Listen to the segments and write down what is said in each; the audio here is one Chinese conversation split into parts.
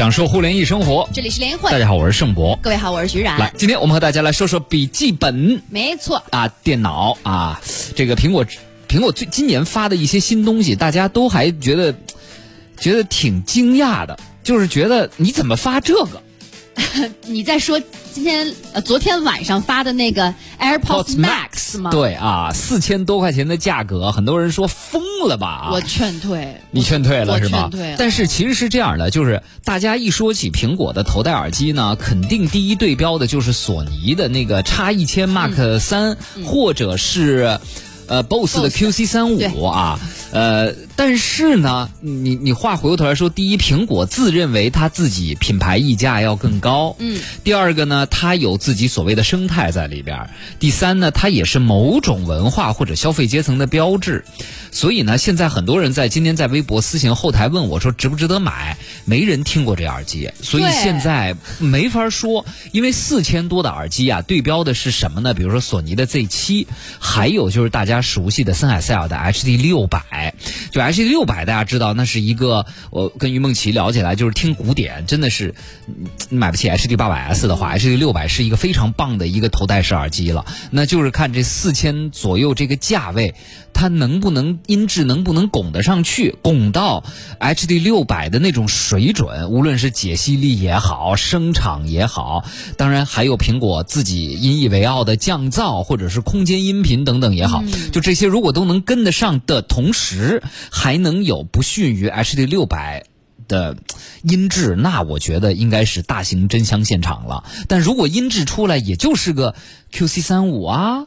享受互联易生活。这里是联会，大家好，我是盛博。各位好，我是徐冉。来，今天我们和大家来说说笔记本。没错啊，电脑啊，这个苹果，苹果最今年发的一些新东西，大家都还觉得觉得挺惊讶的，就是觉得你怎么发这个？你在说今天呃昨天晚上发的那个 AirPods Max 吗？对啊，四千多块钱的价格，很多人说疯了吧？我劝退，你劝退了是吧？劝退。但是其实是这样的，就是大家一说起苹果的头戴耳机呢，肯定第一对标的就是索尼的那个叉一千 Mark 三，或者是呃 BOSS 的 QC 三五啊，呃。但是呢，你你话回过头来说，第一，苹果自认为它自己品牌溢价要更高，嗯。第二个呢，它有自己所谓的生态在里边第三呢，它也是某种文化或者消费阶层的标志。所以呢，现在很多人在今天在微博私信后台问我说值不值得买？没人听过这耳机，所以现在没法说。因为四千多的耳机啊，对标的是什么呢？比如说索尼的 Z 七，还有就是大家熟悉的森海塞尔的 HD 六百，就。H D 六百，大家知道那是一个，我跟于梦琪聊起来就是听古典，真的是，买不起 H D 八百 S 的话，H D 六百是一个非常棒的一个头戴式耳机了。那就是看这四千左右这个价位，它能不能音质能不能拱得上去，拱到 H D 六百的那种水准，无论是解析力也好，声场也好，当然还有苹果自己引以为傲的降噪或者是空间音频等等也好，就这些如果都能跟得上的同时。还能有不逊于 HD 六百的音质，那我觉得应该是大型真香现场了。但如果音质出来也就是个 QC 三五啊，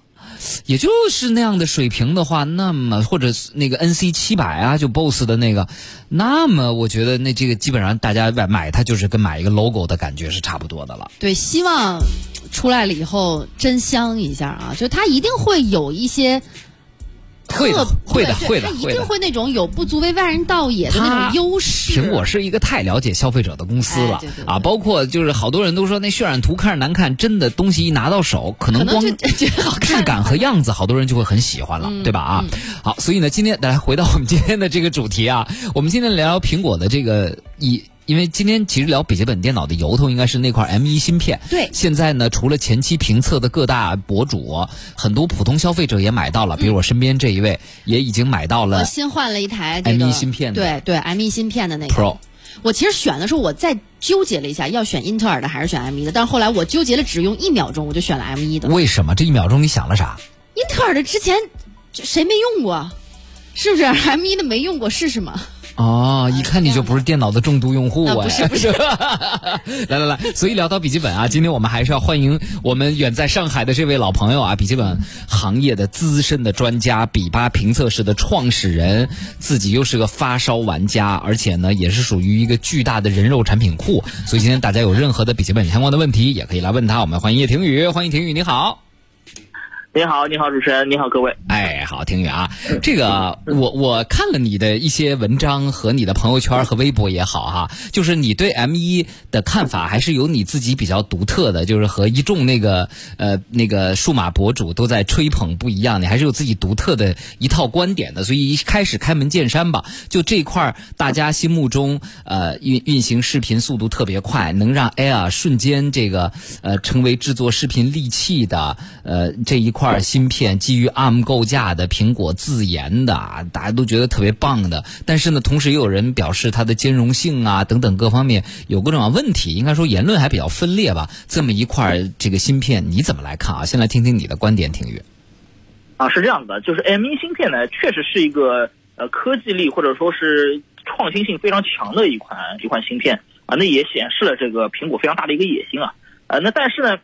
也就是那样的水平的话，那么或者那个 NC 七百啊，就 BOSS 的那个，那么我觉得那这个基本上大家买买它就是跟买一个 logo 的感觉是差不多的了。对，希望出来了以后真香一下啊，就它一定会有一些。会的，会的，会的，他一定会那种有不足为外人道也的那种优势。苹果是一个太了解消费者的公司了啊，包括就是好多人都说那渲染图看着难看，真的东西一拿到手，可能光 质感和样子，好多人就会很喜欢了，对吧？啊，好，所以呢，今天来回到我们今天的这个主题啊，我们今天聊聊苹果的这个一。因为今天其实聊笔记本电脑的由头应该是那块 M1 芯片。对。现在呢，除了前期评测的各大博主，很多普通消费者也买到了。比如我身边这一位，也已经买到了。我新换了一台 M1 芯片的。对对，M1 芯片的那个。Pro。我其实选的时候，我再纠结了一下，要选英特尔的还是选 M1 的。但是后来我纠结了只用一秒钟，我就选了 M1 的。为什么？这一秒钟你想了啥？英特尔的之前谁没用过？是不是 M1 的没用过？试试嘛。哦，一看你就不是电脑的重度用户啊！不是不是，来来来，所以聊到笔记本啊，今天我们还是要欢迎我们远在上海的这位老朋友啊，笔记本行业的资深的专家，比巴评测室的创始人，自己又是个发烧玩家，而且呢也是属于一个巨大的人肉产品库，所以今天大家有任何的笔记本相关的问题，也可以来问他。我们欢迎叶庭宇，欢迎庭宇，你好。你好，你好，主持人，你好，各位。哎，好，听雨啊，这个我我看了你的一些文章和你的朋友圈和微博也好哈，就是你对 M 一的看法还是有你自己比较独特的，就是和一众那个呃那个数码博主都在吹捧不一样，你还是有自己独特的一套观点的。所以一开始开门见山吧，就这块大家心目中呃运运行视频速度特别快，能让 Air 瞬间这个呃成为制作视频利器的呃这一块。块芯片基于 ARM 构架的，苹果自研的，大家都觉得特别棒的。但是呢，同时也有人表示它的兼容性啊等等各方面有各种问题。应该说言论还比较分裂吧。这么一块这个芯片你怎么来看啊？先来听听你的观点，听雨。啊，是这样子的，就是 M1 芯片呢，确实是一个呃科技力或者说是创新性非常强的一款一款芯片啊，那也显示了这个苹果非常大的一个野心啊。呃，那但是呢。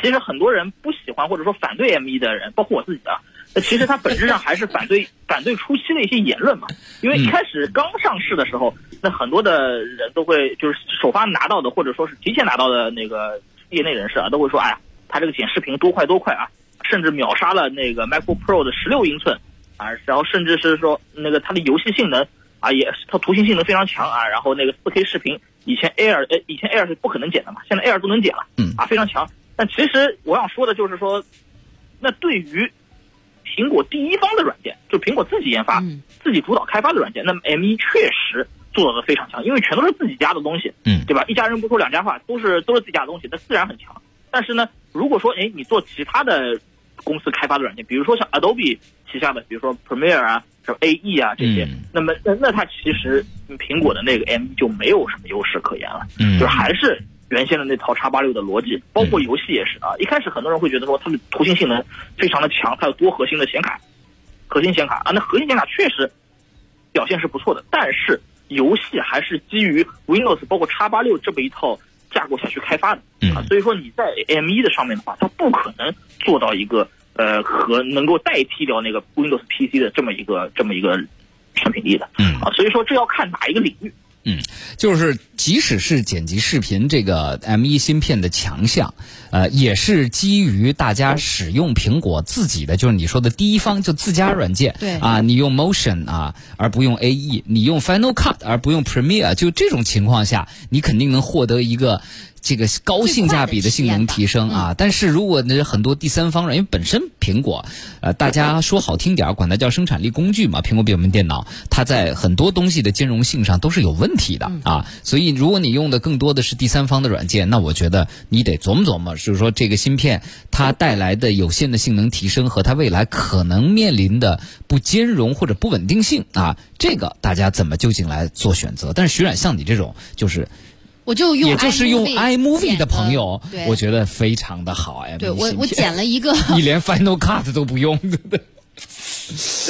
其实很多人不喜欢或者说反对 M1 的人，包括我自己啊，那其实它本质上还是反对 反对初期的一些言论嘛。因为一开始刚上市的时候，那很多的人都会就是首发拿到的或者说是提前拿到的那个业内人士啊，都会说，哎呀，它这个剪视频多快多快啊，甚至秒杀了那个 MacBook Pro 的十六英寸啊，然后甚至是说那个它的游戏性能啊，也它图形性能非常强啊，然后那个 4K 视频以前 Air 呃以前 Air 是不可能剪的嘛，现在 Air 都能剪了，嗯啊非常强。但其实我想说的就是说，那对于苹果第一方的软件，就苹果自己研发、自己主导开发的软件，那么 M 一确实做的非常强，因为全都是自己家的东西，嗯对吧？一家人不说两家话，都是都是自己家的东西，那自然很强。但是呢，如果说哎你做其他的公司开发的软件，比如说像 Adobe 旗下的，比如说 Premiere 啊、什么 AE 啊这些，嗯那么那那它其实苹果的那个 M 就没有什么优势可言了，嗯就是还是原先的那套叉八六的逻辑，包括游戏也是啊。一开始很多人会觉得说它的图形性能非常的强，它有多核心的显卡，核心显卡啊，那核心显卡确实表现是不错的，但是游戏还是基于 Windows 包括叉八六这么一套架构下去开发的啊，嗯所以说你在 M 1的上面的话，它不可能做到一个呃和能够代替掉那个 Windows PC 的这么一个这么一个产品力的嗯啊，所以说这要看哪一个领域。就是即使是剪辑视频这个 M 1芯片的强项，呃，也是基于大家使用苹果自己的，就是你说的第一方就自家软件，对啊，你用 Motion 啊，而不用 AE，你用 Final Cut 而不用 Premiere，就这种情况下，你肯定能获得一个。这个高性价比的性能提升啊，但是如果呢很多第三方软，因为本身苹果，呃，大家说好听点儿，管它叫生产力工具嘛，苹果笔记本电脑，它在很多东西的兼容性上都是有问题的啊，所以如果你用的更多的是第三方的软件，那我觉得你得琢磨琢磨，就是说这个芯片它带来的有限的性能提升和它未来可能面临的不兼容或者不稳定性啊，这个大家怎么究竟来做选择？但是徐冉像你这种就是。我就用也就是用 iMovie 的朋友，我觉得非常的好哎。对我我剪了一个 你连 Final Cut 都不用，对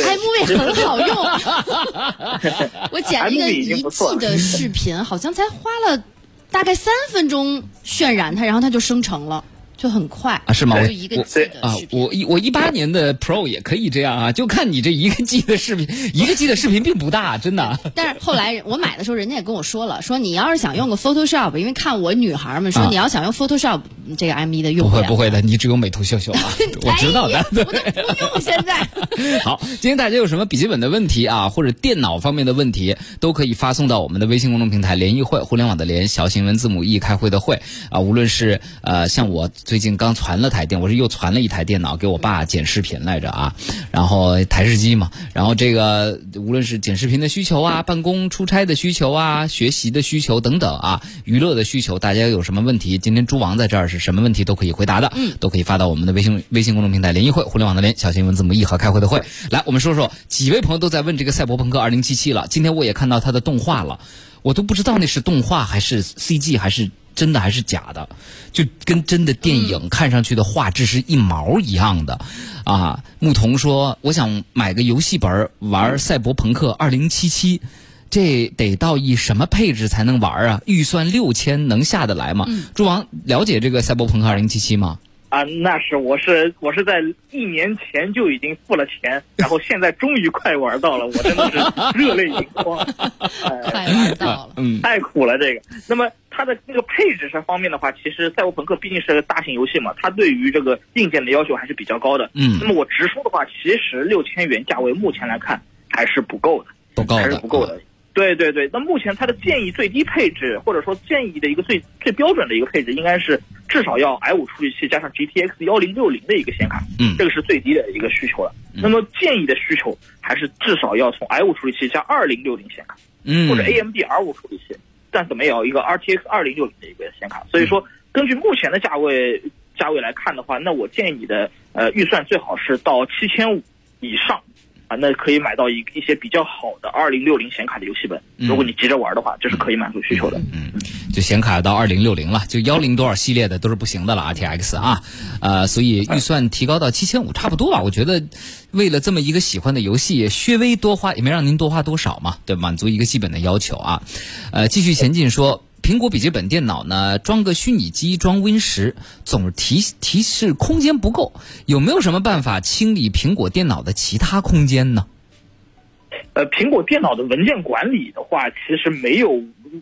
iMovie 很好用，我剪了一个一 G 的视频，好像才花了大概三分钟渲染它，然后它就生成了，就很快啊，是吗？我就一个我 G 的啊视，频。我一我一八年的 Pro 也可以这样啊，就看你这一个 G 的视频，一个 G 的视频并不大，真的。但是后来我买的时候，人家也跟我说了，说你要是想用个 Photoshop，因为看我女孩们说啊你要想用 Photoshop，这个 M 一的用不会不会的，你只有美图秀秀啊，我知道的。我都不用 现在。好，今天大家有什么笔记本的问题啊，或者电脑方面的问题，都可以发送到我们的微信公众平台“联谊会”，互联网的联，小新闻字母 E 开会的会啊。无论是呃，像我最近刚传了台电，我是又传了一台电脑给我爸剪视频来着啊，然后台式机嘛，然后这个无论是剪视频的需求啊，办公出差的需求啊，学习的需求等等啊，娱乐的需求，大家有什么问题，今天猪王在这儿是什么问题都可以回答的，嗯，都可以发到我们的微信微信公众平台“联谊会”，互联网的联，小新文字母 E 和开会的会。来，我们说说，几位朋友都在问这个《赛博朋克2077》了，今天我也看到它的动画了，我都不知道那是动画还是 CG 还是。真的还是假的，就跟真的电影看上去的画质是一毛一样的，啊！牧童说：“我想买个游戏本儿玩《赛博朋克2077》，这得到一什么配置才能玩啊？预算六千能下得来吗？”猪王了解这个《赛博朋克2077》吗？啊，那是我是我是在一年前就已经付了钱，然后现在终于快玩到了，我真的是热泪盈眶，哎快玩到了，嗯太苦了这个。那么它的那个配置上方面的话，其实赛博朋克毕竟是个大型游戏嘛，它对于这个硬件的要求还是比较高的。嗯那么我直说的话，其实六千元价位目前来看还是不够的，不够的，还是不够的。对对对，那目前它的建议最低配置，或者说建议的一个最最标准的一个配置，应该是至少要 i 5处理器加上 GTX 幺零六零的一个显卡，嗯这个是最低的一个需求了。那么建议的需求还是至少要从 i 5处理器加二零六零显卡，嗯，或者 AMD R 5处理器，但怎么也要一个 RTX 二零六零的一个显卡。所以说，根据目前的价位价位来看的话，那我建议你的呃预算最好是到七千五以上。啊，那可以买到一一些比较好的二零六零显卡的游戏本。如果你急着玩的话，这是可以满足需求的。嗯，就显卡到二零六零了，就幺零多少系列的都是不行的了，RTX 啊，呃，所以预算提高到七千五差不多吧。我觉得为了这么一个喜欢的游戏，略微多花也没让您多花多少嘛，对，满足一个基本的要求啊。呃，继续前进说。苹果笔记本电脑呢，装个虚拟机，装 Win 十，总是提提示空间不够，有没有什么办法清理苹果电脑的其他空间呢？呃，苹果电脑的文件管理的话，其实没有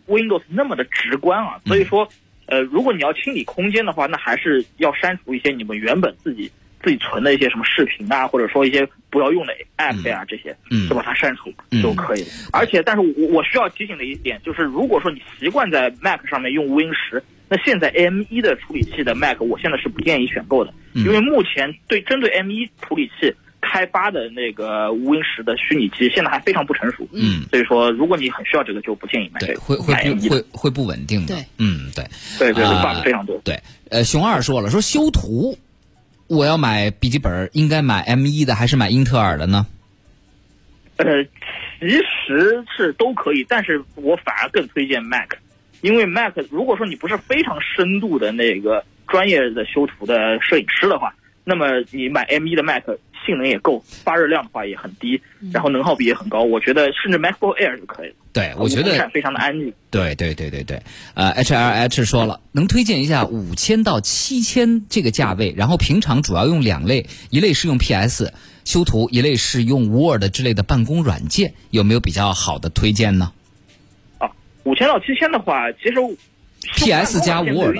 Windows 那么的直观啊。所以说，呃，如果你要清理空间的话，那还是要删除一些你们原本自己自己存的一些什么视频啊，或者说一些不要用的 App 呀、这些，嗯。就把它删除就可以。了。而且，但是我我需要提醒的一点就是，如果说你习惯在 Mac 上面用 Win 十，那现在 M 一的处理器的 Mac，我现在是不建议选购的，因为目前对针对 M 一处理器。开开发的那个 Win 十的虚拟机现在还非常不成熟，嗯，所以说如果你很需要这个，就不建议买这对，个，会会 E 的。会会不稳定的。对，嗯，对，对对，bug 非常多。对，呃，熊二说了，说修图，我要买笔记本，应该买 M 一的还是买英特尔的呢？呃，其实是都可以，但是我反而更推荐 Mac，因为 Mac 如果说你不是非常深度的那个专业的修图的摄影师的话，那么你买 M 一的 Mac 性能也够，发热量的话也很低，然后能耗比也很高，我觉得甚至 MacBook Air 就可以了。对，我觉得非常的安静。对对对对对，呃，H L H 说了，能推荐一下五千到七千这个价位，然后平常主要用两类，一类是用 P S 修图，一类是用 Word 之类的办公软件，有没有比较好的推荐呢？啊，五千到七千的话，其实 PS 加 Word，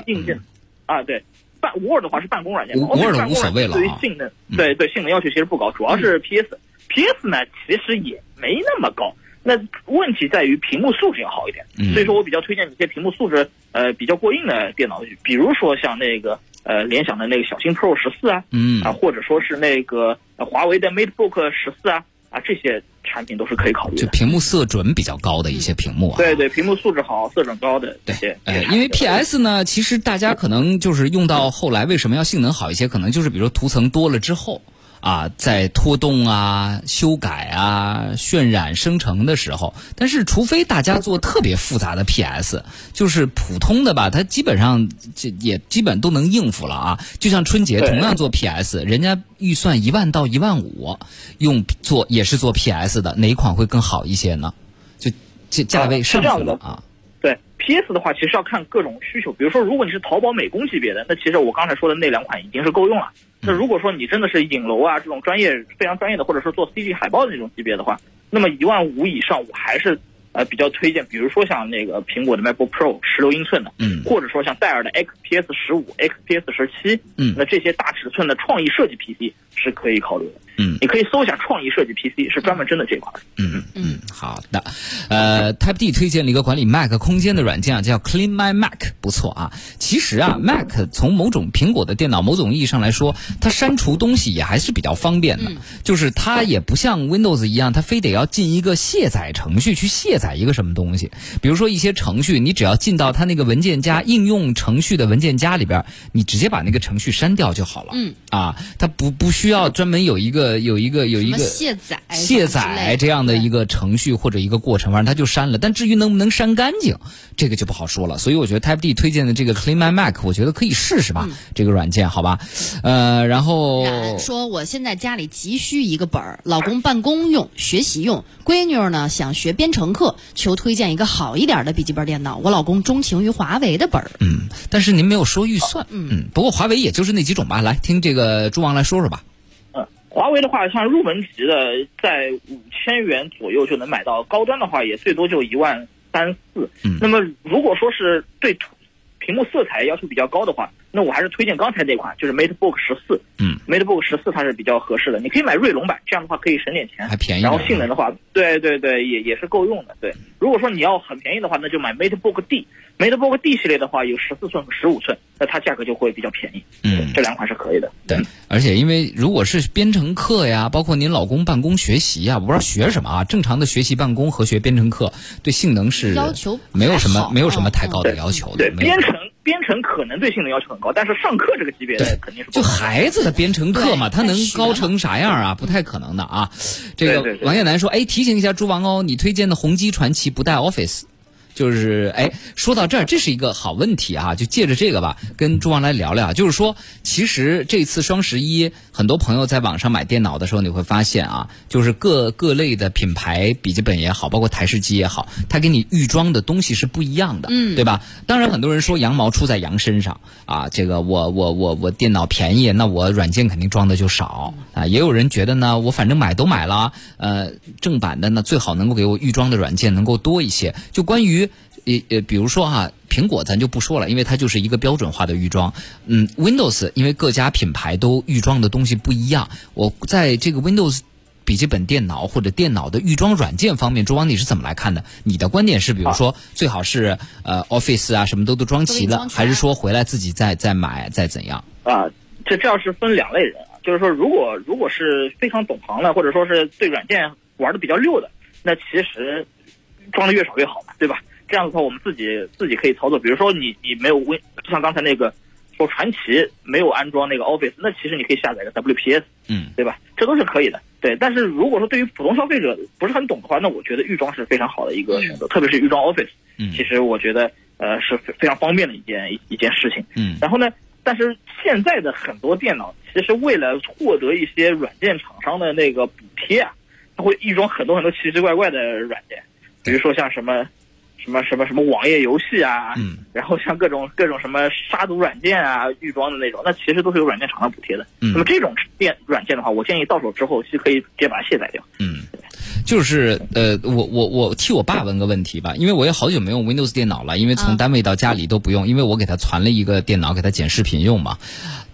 啊，对，办 Word 的话是办公软件嘛 Word，Office 办公无所谓了啊对于性能，对对性能要求其实不高，主要是 PS。PS 呢，其实也没那么高。那问题在于屏幕素质要好一点，嗯所以说我比较推荐一些屏幕素质呃比较过硬的电脑，比如说像那个呃联想的那个小新 Pro 十四啊，嗯啊，或者说是那个呃华为的 MateBook 十四啊，啊这些产品都是可以考虑的。就屏幕色准比较高的一些屏幕啊。对对，屏幕素质好、色准高的这些。呃，这些产品因为 PS 呢，其实大家可能就是用到后来，为什么要性能好一些？可能就是比如说涂层多了之后。啊，在拖动啊、修改啊、渲染、生成的时候，但是除非大家做特别复杂的 PS，就是普通的吧，它基本上这也基本都能应付了啊。就像春节同样做 PS，人家预算一万到一万五，用做也是做 PS 的，哪一款会更好一些呢？就这价位上去了啊。对 PS 的话，其实要看各种需求。比如说，如果你是淘宝美工级别的，那其实我刚才说的那两款已经是够用了。那如果说你真的是影楼啊这种专业非常专业的，或者说做 CG 海报的那种级别的话，那么一万五以上，我还是呃比较推荐，比如说像那个苹果的 MacBook Pro 十六英寸的，嗯或者说像戴尔的 XPS 十五、XPS 十七，嗯那这些大尺寸的创意设计 PC 是可以考虑的。嗯你可以搜一下创意设计 PC，是专门针对这块的。嗯嗯，好的。呃，Type D 推荐了一个管理 Mac 空间的软件啊，叫 Clean My Mac，不错啊。其实啊，Mac 从某种苹果的电脑某种意义上来说，它删除东西也还是比较方便的。就是它也不像 Windows 一样，它非得要进一个卸载程序去卸载一个什么东西。比如说一些程序，你只要进到它那个文件夹应用程序的文件夹里边，你直接把那个程序删掉就好了。嗯啊，它不不需要专门有一个有一个有一个卸载、卸载这样的一个。程序或者一个过程，反正它就删了。但至于能不能删干净，这个就不好说了。所以我觉得 Type D 推荐的这个 Clean My Mac，我觉得可以试试吧，这个软件，好吧？呃，然后说：“我现在家里急需一个本儿，老公办公用、学习用，闺女儿呢想学编程课，求推荐一个好一点的笔记本电脑。我老公钟情于华为的本儿。嗯，但是您没有说预算，嗯，不过华为也就是那几种吧。来听这个朱王来说说吧。嗯，华为的话，像入门级的，在五千元左右就能买到，高端的话也最多就一万三四。嗯那么如果说是对屏幕色彩要求比较高的话，那我还是推荐刚才那款，就是 MateBook 十四。嗯，MateBook 十四它是比较合适的，你可以买锐龙版，这样的话可以省点钱，还便宜然后性能的话，对对对，也也是够用的。对，如果说你要很便宜的话，那就买 MateBook D。MateBook D 系列的话有十四寸和十五寸，那它价格就会比较便宜。嗯这两款是可以的。对，而且因为如果是编程课呀，包括您老公办公学习呀，我不知道学什么啊，正常的学习办公和学编程课对性能是要求没有什么没有什么太嗯高的要求的。对，编程编程可能对性能要求很高，但是上课这个级别的肯定是不就孩子的编程课嘛，对他能高成啥样啊？不太可能的啊。这个王艳楠说，哎，提醒一下朱王哦，你推荐的宏基传奇不带 Office。就是哎，说到这儿，这是一个好问题啊！就借着这个吧，跟朱王来聊聊。就是说，其实这次双十一，很多朋友在网上买电脑的时候，你会发现啊，就是各各类的品牌笔记本也好，包括台式机也好，它给你预装的东西是不一样的，嗯对吧？当然，很多人说羊毛出在羊身上啊，这个我我我我电脑便宜，那我软件肯定装的就少啊。也有人觉得呢，我反正买都买了，呃，正版的呢最好能够给我预装的软件能够多一些。就关于呃呃，比如说哈、苹果咱就不说了，因为它就是一个标准化的预装。嗯，Windows 因为各家品牌都预装的东西不一样，我在这个 Windows。笔记本电脑或者电脑的预装软件方面，朱王你是怎么来看的？你的观点是，比如说最好是呃 Office 啊什么都都装齐了，还是说回来自己再再买再怎样？啊，这这要是分两类人啊，就是说，如果如果是非常懂行的，或者说是对软件玩的比较溜的，那其实装的越少越好嘛，对吧？这样的话，我们自己自己可以操作。比如说你你没有 Win，就像刚才那个说传奇没有安装那个 Office，那其实你可以下载个 WPS，嗯，对吧？这都是可以的。对，但是如果说对于普通消费者不是很懂的话，那我觉得预装是非常好的一个选择，特别是预装 Office，嗯其实我觉得呃是非非常方便的一件一一件事情。嗯然后呢，但是现在的很多电脑其实为了获得一些软件厂商的那个补贴啊，它会预装很多很多奇奇怪怪的软件，比如说像什么什么什么什么网页游戏啊，嗯然后像各种各种什么杀毒软件啊预装的那种，那其实都是有软件厂商补贴的。嗯那么这种电软件的话，我建议到手之后是可以直接把它卸载掉。嗯，就是呃，我我我替我爸问个问题吧，因为我也好久没用 Windows 电脑了，因为从啊单位到家里都不用，因为我给他传了一个电脑给他剪视频用嘛。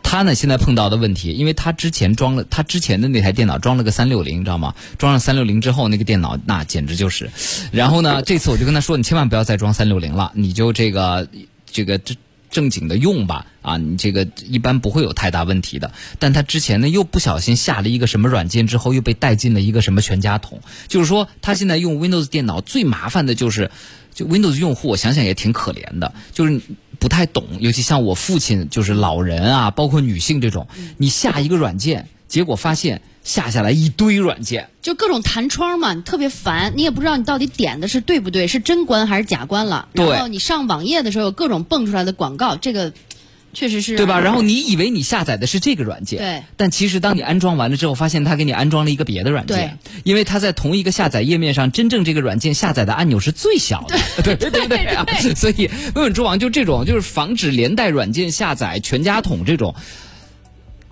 他呢现在碰到的问题，因为他之前装了他之前的那台电脑装了个三六零，你知道吗？装了三六零之后，那个电脑那简直就是。然后呢，这次我就跟他说，你千万不要再装三六零了，你就这个这个正正经的用吧，啊，你这个一般不会有太大问题的。但他之前呢又不小心下了一个什么软件之后，又被带进了一个什么全家桶，就是说他现在用 Windows 电脑最麻烦的就是。就 Windows 用户，我想想也挺可怜的，就是不太懂，尤其像我父亲，就是老人啊，包括女性这种，你下一个软件，结果发现下下来一堆软件，就各种弹窗嘛，你特别烦，你也不知道你到底点的是对不对，是真关还是假关了。对然后你上网页的时候，有各种蹦出来的广告，这个确实是对吧？然后你以为你下载的是这个软件，对，但其实当你安装完了之后，发现它给你安装了一个别的软件，因为它在同一个下载页面上，真正这个软件下载的按钮是最小的，对 对对对啊！所以问问猪王就这种，就是防止连带软件下载、全家桶这种。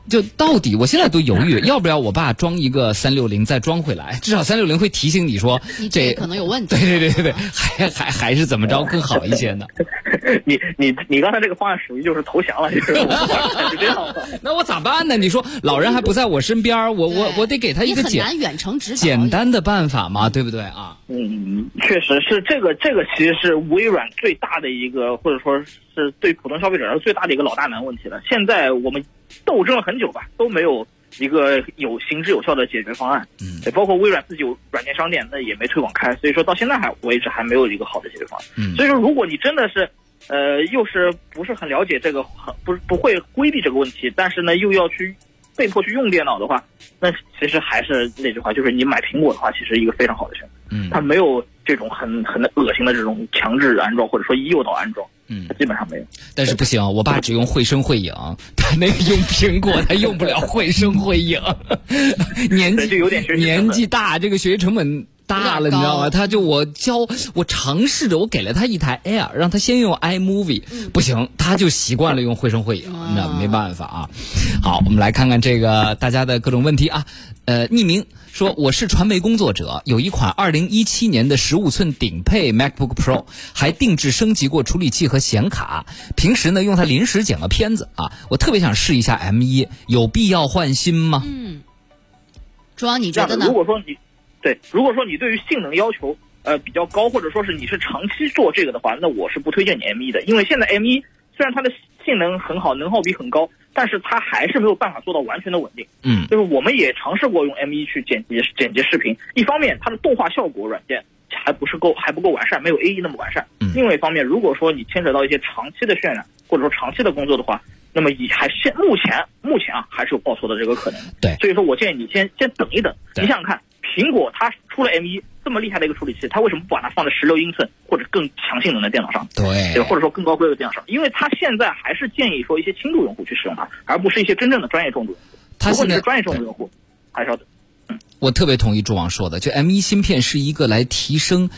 就到底，我现在都犹豫，要不要我爸装一个三六零再装回来？至少三六零会提醒你说你这可能有问题。对对对对对，还还还是怎么着更好一些呢？你你你刚才这个方案属于就是投降了，就是这样的。那我咋办呢？你说老人还不在我身边儿，我我我得给他一个简你很难远程指导简单的办法嘛，对不对啊？嗯，确实是这个，这个其实是微软最大的一个，或者说是对普通消费者来说最大的一个老大难问题了。现在我们斗争了很久吧，都没有一个有行之有效的解决方案。嗯对，包括微软自己有软件商店，那也没推广开，所以说到现在还为止还没有一个好的解决方案。嗯所以说，如果你真的是，呃，又是不是很了解这个，很不不会规避这个问题，但是呢又要去被迫去用电脑的话，那其实还是那句话，就是你买苹果的话，其实一个非常好的选择。嗯它没有这种很很恶心的这种强制安装，或者说诱导安装，嗯，基本上没有。但是不行，我爸只用绘声绘影，他那个用苹果，他用不了绘声绘影，年纪就有点年纪大，这个学习成本。大了，你知道吗？他就我教我尝试着，我给了他一台 Air，让他先用 iMovie，、不行，他就习惯了用绘声绘影，哦那没办法啊。好，我们来看看这个大家的各种问题啊。呃，匿名说我是传媒工作者，有一款2017年的15寸顶配 MacBook Pro，还定制升级过处理器和显卡，平时呢用它临时剪个片子啊，我特别想试一下 M1，有必要换新吗？嗯，朱王你觉得呢如？果说你对，如果说你对于性能要求呃比较高，或者说是你是长期做这个的话，那我是不推荐你 M1 的，因为现在 M1 虽然它的性能很好，能耗比很高，但是它还是没有办法做到完全的稳定。嗯就是我们也尝试过用 M1 去剪辑剪辑视频，一方面它的动画效果软件还不是够还不够完善，没有 A1 那么完善。嗯另外一方面，如果说你牵扯到一些长期的渲染或者说长期的工作的话，那么以还现目前目前啊还是有报错的这个可能。对所以说我建议你先先等一等。你想想看，苹果它出了 M 一这么厉害的一个处理器，它为什么不把它放在十六英寸或者更强性能的电脑上？对对，或者说更高规格的电脑上？因为它现在还是建议说一些轻度用户去使用它，而不是一些真正的专业重度用户。它现在如果你是专业重度用户，还是要等。我特别同意朱王说的，就 M 一芯片是一个来提升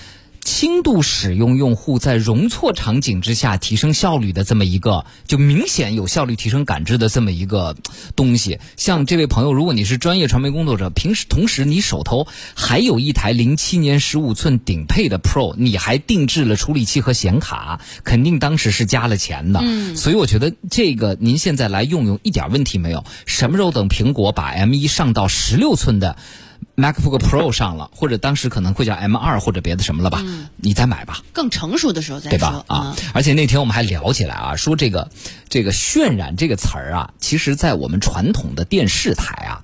轻度使用用户在容错场景之下提升效率的这么一个，就明显有效率提升感知的这么一个东西。像这位朋友，如果你是专业传媒工作者，平时同时你手头还有一台零七年十五寸顶配的 Pro，你还定制了处理器和显卡，肯定当时是加了钱的。嗯所以我觉得这个您现在来用用一点问题没有。什么时候等苹果把 M 一上到十六寸的 MacBook Pro 上了，或者当时可能会叫 M 二或者别的什么了吧，你再买吧。更成熟的时候再对吧说？啊，而且那天我们还聊起来啊，说这个这个渲染这个词儿啊，其实在我们传统的电视台啊，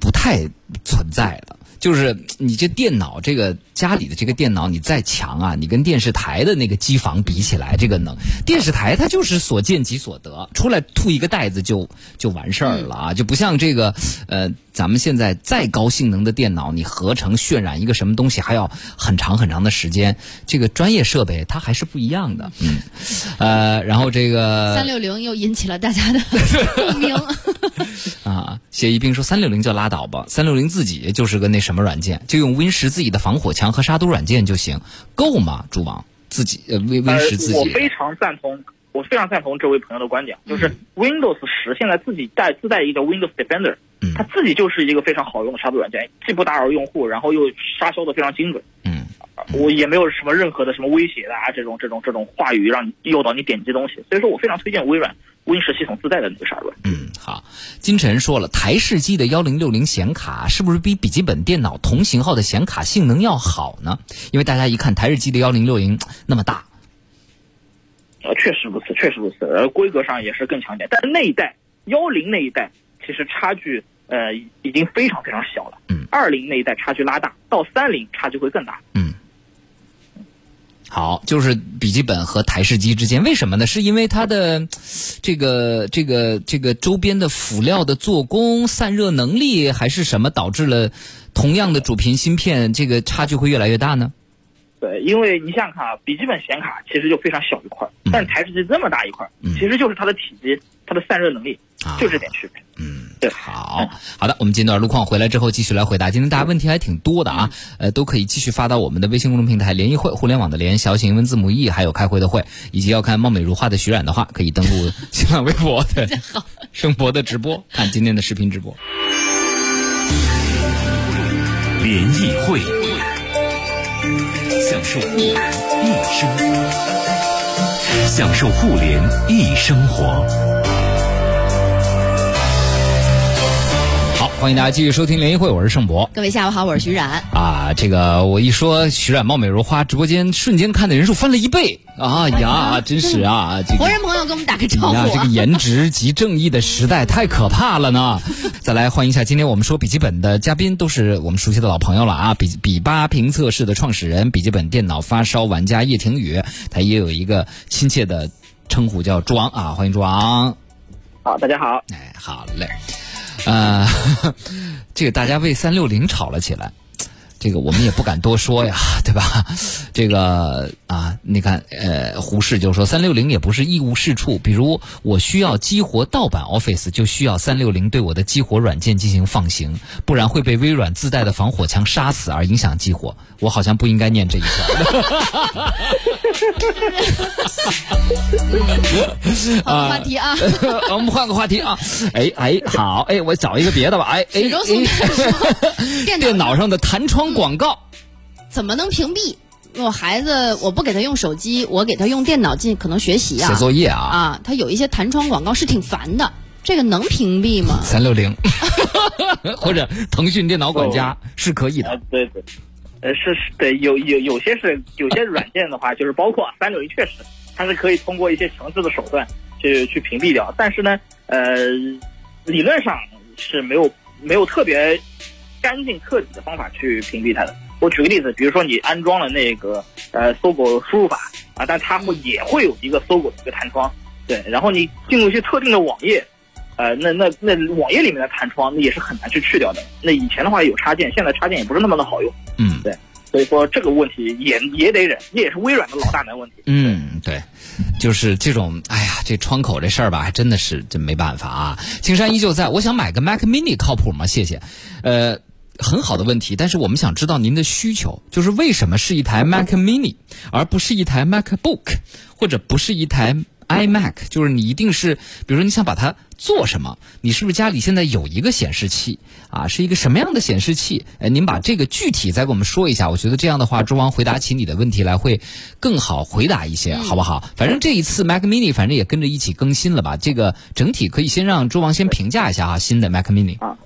不太存在的。就是你这电脑，这个家里的这个电脑，你再强啊，你跟电视台的那个机房比起来，这个能电视台它就是所见即所得，出来吐一个袋子就就完事儿了啊，就不像这个呃，咱们现在再高性能的电脑，你合成渲染一个什么东西还要很长很长的时间，这个专业设备它还是不一样的，嗯，呃，然后这个三六零又引起了大家的共鸣。啊，谢一冰说三六零就拉倒吧，三六零自己就是个那什么软件，就用 Win 十自己的防火墙和杀毒软件就行，够吗？主网自己呃 Win Win 十自呃，我非常赞同，我非常赞同这位朋友的观点，就是 Windows 十现在自己带自带一个 Windows Defender，、嗯。它自己就是一个非常好用的杀毒软件，既不打扰用户，然后又杀消的非常精准。嗯我也没有什么任何的什么威胁的啊，这种这种这种话语让你诱导你点击东西，所以说我非常推荐微软 Win 十系统自带的那个杀毒软件。嗯好，金晨说了，台式机的幺零六零显卡是不是比笔记本电脑同型号的显卡性能要好呢？因为大家一看台式机的幺零六零那么大，呃，确实如此，确实如此，呃，规格上也是更强一点，但是那一代幺零那一代其实差距呃已经非常非常小了，嗯，二零那一代差距拉大，到三零差距会更大。嗯。好，就是笔记本和台式机之间，为什么呢？是因为它的这个这个这个周边的辅料的做工、散热能力，还是什么导致了同样的主频芯片这个差距会越来越大呢？对，因为你想想看啊，笔记本显卡其实就非常小一块但是台式机这么大一块儿，嗯其实就是它的体积、它的散热能力，啊就这点区别。嗯，对好好的，我们进段路况回来之后继续来回答。今天大家问题还挺多的啊，呃，都可以继续发到我们的微信公众平台“联谊会”互联网的联小写英文字母 e，还有开会的会，以及要看貌美如花的徐冉的话，可以登录 新浪微博的盛 博的直播，看今天的视频直播。联谊会，享受互联一生活，享受互联一生活。欢迎大家继续收听联谊会，我是盛博。各位下午好，我是徐冉。啊，这个我一说徐冉貌美如花，直播间瞬间看的人数翻了一倍啊呀，真是啊，这个活人朋友给我们打个招呼呀，这个啊！颜值及正义的时代太可怕了呢！再来欢迎一下，今天我们说笔记本的嘉宾都是我们熟悉的老朋友了啊，笔笔八评测室的创始人，笔记本电脑发烧玩家叶廷宇，他也有一个亲切的称呼叫朱昂啊，欢迎朱昂。好，大家好，哎，好嘞，呃，这个大家为三六零吵了起来，这个我们也不敢多说呀，对吧？这个啊，你看，呃，胡适就说三六零也不是一无是处，比如我需要激活盗版 Office，就需要三六零对我的激活软件进行放行，不然会被微软自带的防火墙杀死而影响激活。我好像不应该念这一条。换个话题啊，我们换个话题啊，哎哎，好，哎，我找一个别的吧，哎哎水中送炭说电 电脑脑上的弹窗广告。怎么能屏蔽？我孩子我不给他用手机，我给他用电脑进可能学习啊写作业啊，啊，他有一些弹窗广告是挺烦的，这个能屏蔽吗？三六零，或者腾讯电脑管家是可以呃的。，对对，呃，是是，对，有有有些是有些软件的话，就是包括三六零，确实它是可以通过一些强制的手段去去屏蔽掉，但是呢，呃，理论上是没有没有特别干净彻底的方法去屏蔽它的。我举个例子，比如说你安装了那个呃搜狗输入法啊，但它会也会有一个搜狗的一个弹窗，对，然后你进入一些特定的网页，呃，那那那网页里面的弹窗那也是很难去去掉的。那以前的话有插件，现在插件也不是那么的好用，嗯对所以说这个问题也也得忍，这也是微软的老大难问题。嗯，对，就是这种，哎呀，这窗口这事儿吧，还真的是真没办法啊。青山依旧在，我想买个 Mac Mini 靠谱吗？谢谢。呃，很好的问题，但是我们想知道您的需求，就是为什么是一台 Mac Mini，而不是一台 MacBook，或者不是一台 iMac？就是你一定是，比如说你想把它做什么？你是不是家里现在有一个显示器啊？是一个什么样的显示器？哎，您把这个具体再给我们说一下。我觉得这样的话，周王回答起你的问题来会更好回答一些，好不好？反正这一次 Mac Mini 反正也跟着一起更新了吧？这个整体可以先让周王先评价一下啊，新的 Mac Mini 啊。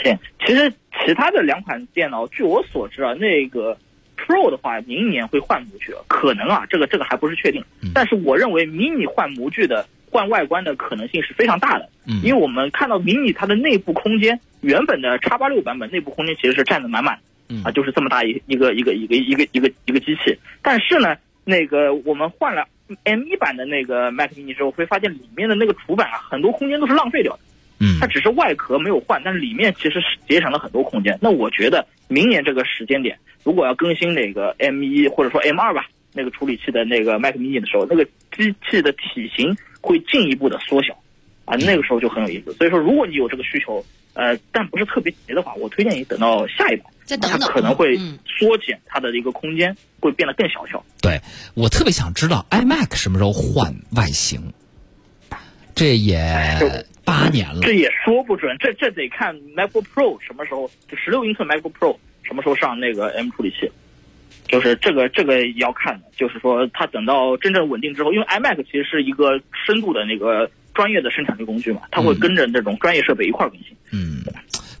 行，其实其其他的两款电脑，据我所知啊，那个 Pro 的话，明年会换模具，可能啊，这个这个还不是确定。但是我认为 Mini 换模具的、换外观的可能性是非常大的，嗯因为我们看到 Mini 它的内部空间，原本的 x 八六版本内部空间其实是占的满满的。嗯啊，就是这么大一一个一个一个一个一个一个机器。但是呢，那个我们换了 M 一版的那个 Mac mini 之后，会发现里面的那个主板啊，很多空间都是浪费掉的。嗯它只是外壳没有换，但是里面其实是节省了很多空间。那我觉得明年这个时间点，如果要更新那个 M 一或者说 M 二吧，那个处理器的那个 Mac mini 的时候，那个机器的体型会进一步的缩小，啊，那个时候就很有意思。所以说，如果你有这个需求，呃，但不是特别急的话，我推荐你等到下一版。它再等等，可能会嗯缩减它的一个空间，会变得更小巧。对我特别想知道 iMac 什么时候换外形，这也八年了这。也说不准，这这得看 MacBook Pro 什么时候，就十六英寸 MacBook Pro 什么时候上那个 M 处理器，就是这个这个要看的。就是说，它等到真正稳定之后，因为 iMac 其实是一个深度的那个专业的生产力工具嘛，它会跟着这种专业设备一块儿更新。嗯，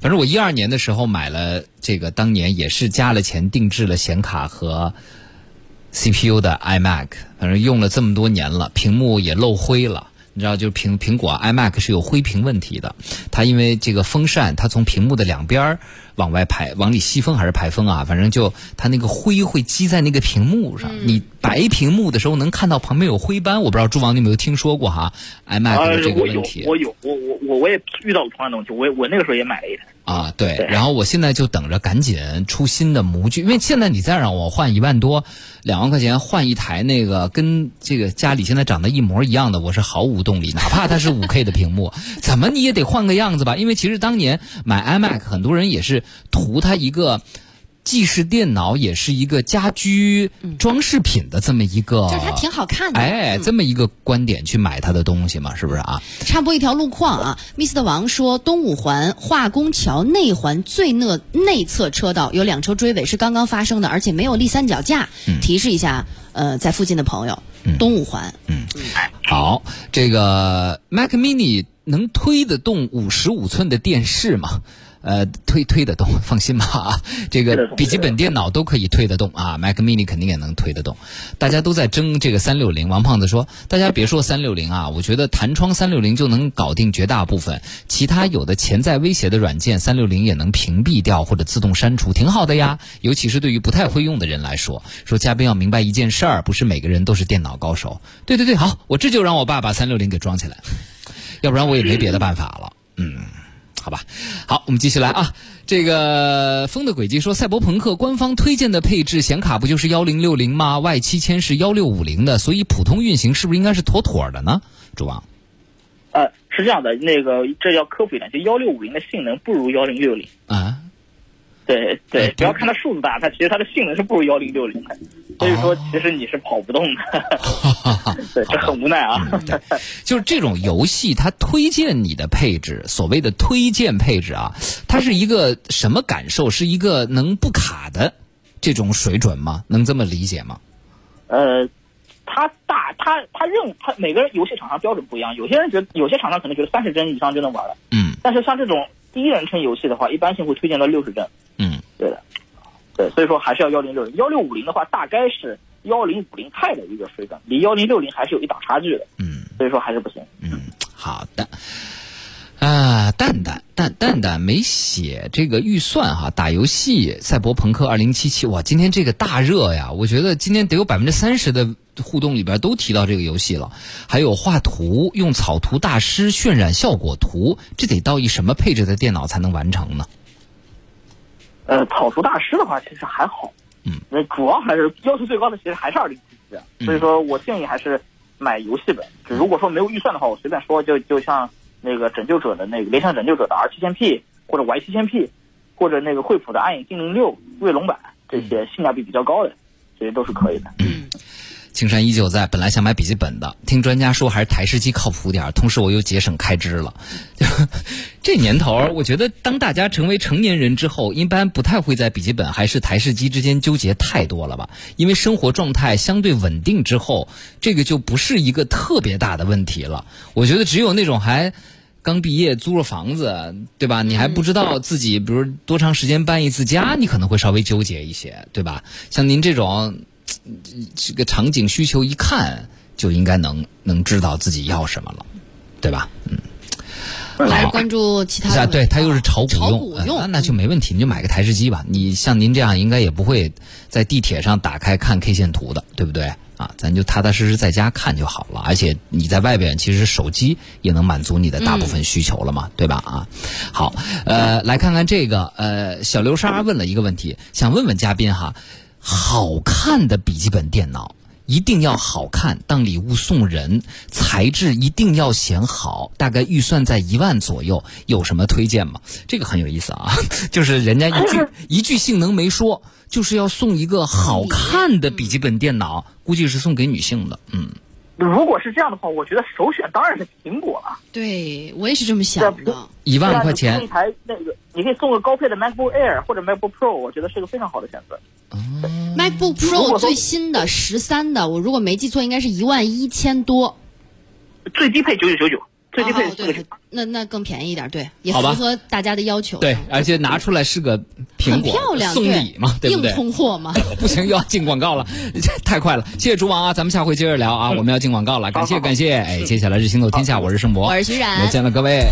反正我一二年的时候买了这个，当年也是加了钱定制了显卡和 CPU 的 iMac，反正用了这么多年了，屏幕也漏灰了。你知道，就是苹苹果 iMac 是有灰屏问题的，它因为这个风扇，它从屏幕的两边儿往外排，往里吸风还是排风啊？反正就它那个灰会积在那个屏幕上，你白屏幕的时候能看到旁边有灰斑。我不知道朱王你有没有听说过哈？iMac 的这个呃我有问题。我有我我我我也遇到过同样的问题，我我那个时候也买了一台。啊，对，对然后我现在就等着赶紧出新的模具，因为现在你再让我换一万多、两万块钱换一台那个跟这个家里现在长得一模一样的，我是毫无动力，哪怕它是五 K 的屏幕，怎么你也得换个样子吧？因为其实当年买 iMac，很多人也是图它一个。既是电脑，也是一个家居装饰品的这么一个，就是它挺好看的。哎，嗯这么一个观点去买它的东西嘛，是不是啊？插播一条路况啊，Mr 王说，东五环化工桥内环最内内侧车道有两车追尾是刚刚发生的，而且没有立三脚架。提示一下，呃，在附近的朋友，东五环。嗯好，这个 Mac Mini 能推得动五十五寸的电视吗？呃，推推得动，放心吧啊，这个笔记本电脑都可以推得动啊，Mac Mini 肯定也能推得动。大家都在争这个三六零，王胖子说，大家别说三六零啊，我觉得弹窗三六零就能搞定绝大部分，其他有的潜在威胁的软件，三六零也能屏蔽掉或者自动删除，挺好的呀。尤其是对于不太会用的人来说，说嘉宾要明白一件事儿，不是每个人都是电脑高手。对对对，好，我这就让我爸把三六零给装起来，要不然我也没别的办法了。嗯。好吧，好，我们继续来啊。这个风的轨迹说，赛博朋克官方推荐的配置显卡不就是幺零六零吗？Y 七千是幺六五零的，所以普通运行是不是应该是妥妥的呢？主王，呃，是这样的，那个这要科普一点，就幺六五零的性能不如幺零六零。啊，对哎对，不要看它数字大，它其实它的性能是不如幺零六零的，所以说哦其实你是跑不动的。对，这很无奈啊。对，就是这种游戏，它推荐你的配置，所谓的推荐配置啊，它是一个什么感受？是一个能不卡的这种水准吗？能这么理解吗？呃，它大，它它认它每个人游戏厂商标准不一样，有些人觉得有些厂商可能觉得三十帧以上就能玩了，嗯但是像这种第一人称游戏的话，一般性会推荐到六十帧。嗯，对的，对，所以说还是要幺零六零。幺六五零的话，大概是幺零五零 i 的一个水准，离幺零六零还是有一档差距的。嗯，所以说还是不行。嗯，好的。啊，蛋蛋蛋蛋蛋没写这个预算哈，打游戏《赛博朋克2077》哇，今天这个大热呀，我觉得今天得有百分之三十的互动里边都提到这个游戏了。还有画图，用草图大师渲染效果图，这得到一什么配置的电脑才能完成呢？呃，草图大师的话其实还好，嗯，那主要还是要求最高的其实还是二零七七，嗯所以说我建议还是买游戏本。就如果说没有预算的话，我随便说，就就像那个拯救者的那个联想拯救者的 R 七千 P 或者 Y 七千 P，或者那个惠普的暗影精灵六锐龙版这些性价比比较高的，这些都是可以的。青山依旧在，本来想买笔记本的，听专家说还是台式机靠谱点儿，同时我又节省开支了。这年头，我觉得当大家成为成年人之后，一般不太会在笔记本还是台式机之间纠结太多了吧？因为生活状态相对稳定之后，这个就不是一个特别大的问题了。我觉得只有那种还。刚毕业租了房子，对吧？你还不知道自己，比如多长时间搬一次家，你可能会稍微纠结一些，对吧？像您这种，这个场景需求一看就应该能能知道自己要什么了，对吧？嗯。来关注其他啊，对，它又是炒股用，炒股用呃那那就没问题，你就买个台式机吧。你像您这样，应该也不会在地铁上打开看 K 线图的，对不对？啊，咱就踏踏实实在家看就好了。而且你在外边，其实手机也能满足你的大部分需求了嘛，对吧？啊，好，呃，来看看这个，呃，小刘莎问了一个问题，想问问嘉宾哈，好看的笔记本电脑。一定要好看，当礼物送人，材质一定要选好，大概预算在一万左右，有什么推荐吗？这个很有意思啊，就是人家一句 一句性能没说，就是要送一个好看的笔记本电脑，估计是送给女性的，嗯。如果是这样的话，我觉得首选当然是苹果了。对我也是这么想的。一万块钱送一台那个，你可以送个高配的 MacBook Air 或者 MacBook Pro，我觉得是一个非常好的选择。嗯 MacBook Pro 最新的十三的，我如果没记错，应该是一万一千多。最低配九九九九，最低配哦，四个九对，那那更便宜一点，对，也符合大家的要求。对，而且拿出来是个苹很果，漂亮，送礼嘛，对不对硬？通货嘛。不行，又要进广告了，太快了！谢谢竹王啊，咱们下回接着聊啊，我们要进广告了，感谢感谢，哎，接下来是行走天下，我是盛博，我是徐冉再见了各位。